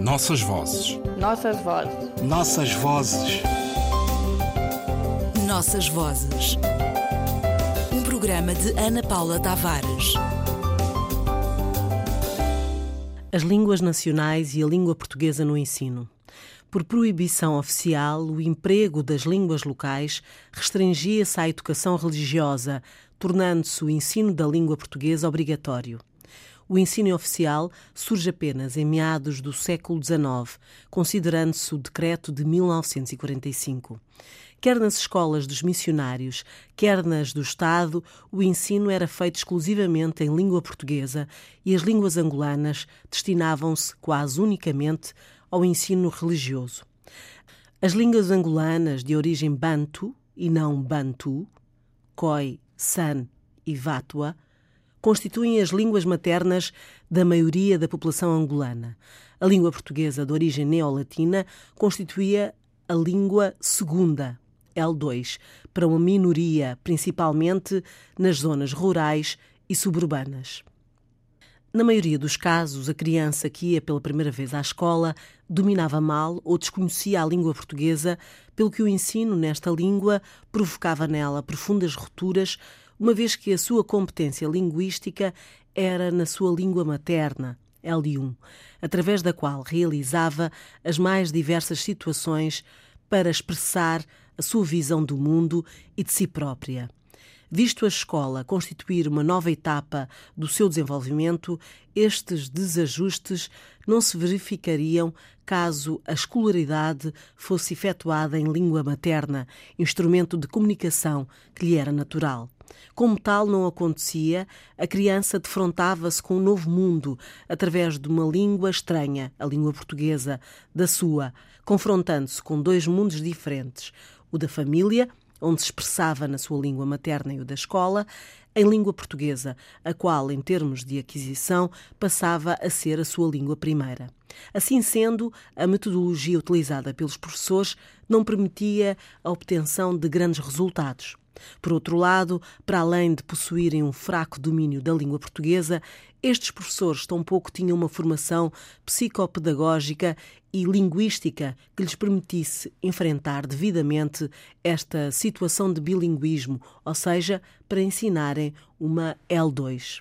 Nossas vozes. Nossas vozes. Nossas vozes. Nossas vozes. Um programa de Ana Paula Tavares. As línguas nacionais e a língua portuguesa no ensino. Por proibição oficial, o emprego das línguas locais restringia-se à educação religiosa, tornando-se o ensino da língua portuguesa obrigatório. O ensino oficial surge apenas em meados do século XIX, considerando-se o decreto de 1945. Quer nas escolas dos missionários, quer nas do Estado, o ensino era feito exclusivamente em língua portuguesa e as línguas angolanas destinavam-se quase unicamente ao ensino religioso. As línguas angolanas de origem bantu e não bantu, Khoi, San e Vatua, constituem as línguas maternas da maioria da população angolana. A língua portuguesa de origem neolatina constituía a língua segunda, L2, para uma minoria, principalmente nas zonas rurais e suburbanas. Na maioria dos casos, a criança que ia pela primeira vez à escola dominava mal ou desconhecia a língua portuguesa, pelo que o ensino nesta língua provocava nela profundas rupturas, uma vez que a sua competência linguística era na sua língua materna, L1, através da qual realizava as mais diversas situações para expressar a sua visão do mundo e de si própria. Visto a escola constituir uma nova etapa do seu desenvolvimento, estes desajustes não se verificariam caso a escolaridade fosse efetuada em língua materna, instrumento de comunicação que lhe era natural. Como tal não acontecia, a criança defrontava-se com um novo mundo através de uma língua estranha, a língua portuguesa, da sua, confrontando-se com dois mundos diferentes, o da família onde se expressava na sua língua materna e o da escola, em língua portuguesa, a qual, em termos de aquisição, passava a ser a sua língua primeira. Assim sendo, a metodologia utilizada pelos professores não permitia a obtenção de grandes resultados. Por outro lado, para além de possuírem um fraco domínio da língua portuguesa, estes professores tampouco tinham uma formação psicopedagógica e linguística que lhes permitisse enfrentar devidamente esta situação de bilinguismo, ou seja, para ensinarem uma L2.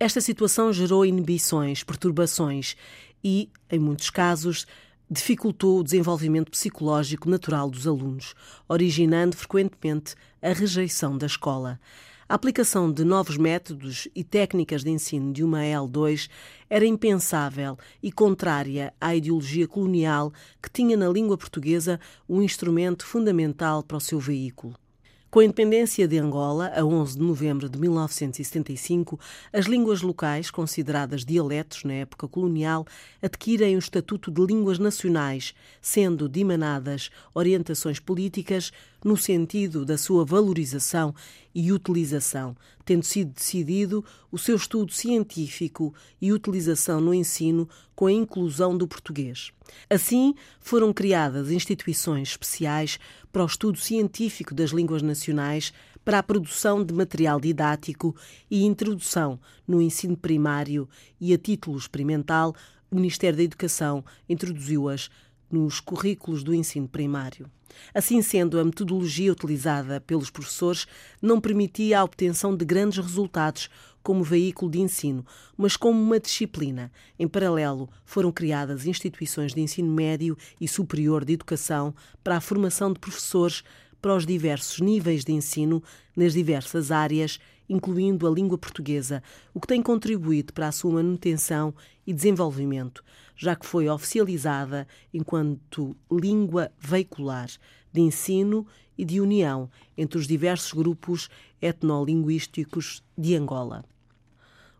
Esta situação gerou inibições, perturbações e, em muitos casos, dificultou o desenvolvimento psicológico natural dos alunos, originando frequentemente a rejeição da escola. A aplicação de novos métodos e técnicas de ensino de uma L2 era impensável e contrária à ideologia colonial que tinha na língua portuguesa um instrumento fundamental para o seu veículo. Com a independência de Angola, a 11 de novembro de 1975, as línguas locais, consideradas dialetos na época colonial, adquirem o estatuto de línguas nacionais, sendo dimanadas orientações políticas no sentido da sua valorização e utilização, tendo sido decidido o seu estudo científico e utilização no ensino com a inclusão do português. Assim, foram criadas instituições especiais para o estudo científico das línguas nacionais, para a produção de material didático e introdução no ensino primário e a título experimental, o Ministério da Educação introduziu-as nos currículos do ensino primário. Assim sendo, a metodologia utilizada pelos professores não permitia a obtenção de grandes resultados como veículo de ensino, mas como uma disciplina. Em paralelo, foram criadas instituições de ensino médio e superior de educação para a formação de professores para os diversos níveis de ensino nas diversas áreas, incluindo a língua portuguesa, o que tem contribuído para a sua manutenção e desenvolvimento, já que foi oficializada enquanto língua veicular de ensino e de união entre os diversos grupos etnolinguísticos de Angola.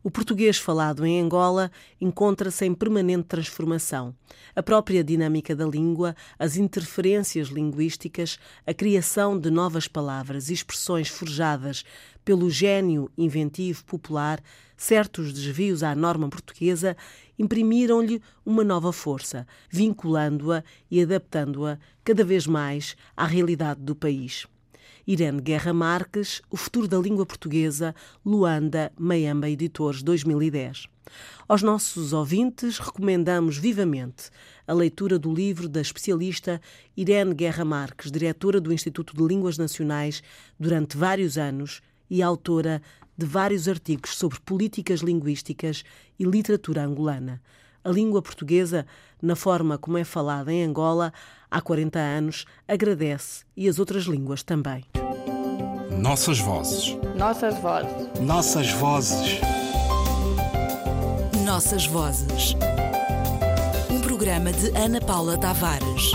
O português falado em Angola encontra-se em permanente transformação. A própria dinâmica da língua, as interferências linguísticas, a criação de novas palavras e expressões forjadas pelo gênio inventivo popular, certos desvios à norma portuguesa imprimiram-lhe uma nova força, vinculando-a e adaptando-a cada vez mais à realidade do país. Irene Guerra Marques, O Futuro da Língua Portuguesa, Luanda, Maiamba Editores, 2010. Aos nossos ouvintes, recomendamos vivamente a leitura do livro da especialista Irene Guerra Marques, diretora do Instituto de Línguas Nacionais durante vários anos e autora de vários artigos sobre políticas linguísticas e literatura angolana. A língua portuguesa, na forma como é falada em Angola há 40 anos, agradece e as outras línguas também. Nossas vozes. Nossas vozes. Nossas vozes. Nossas vozes. Um programa de Ana Paula Tavares.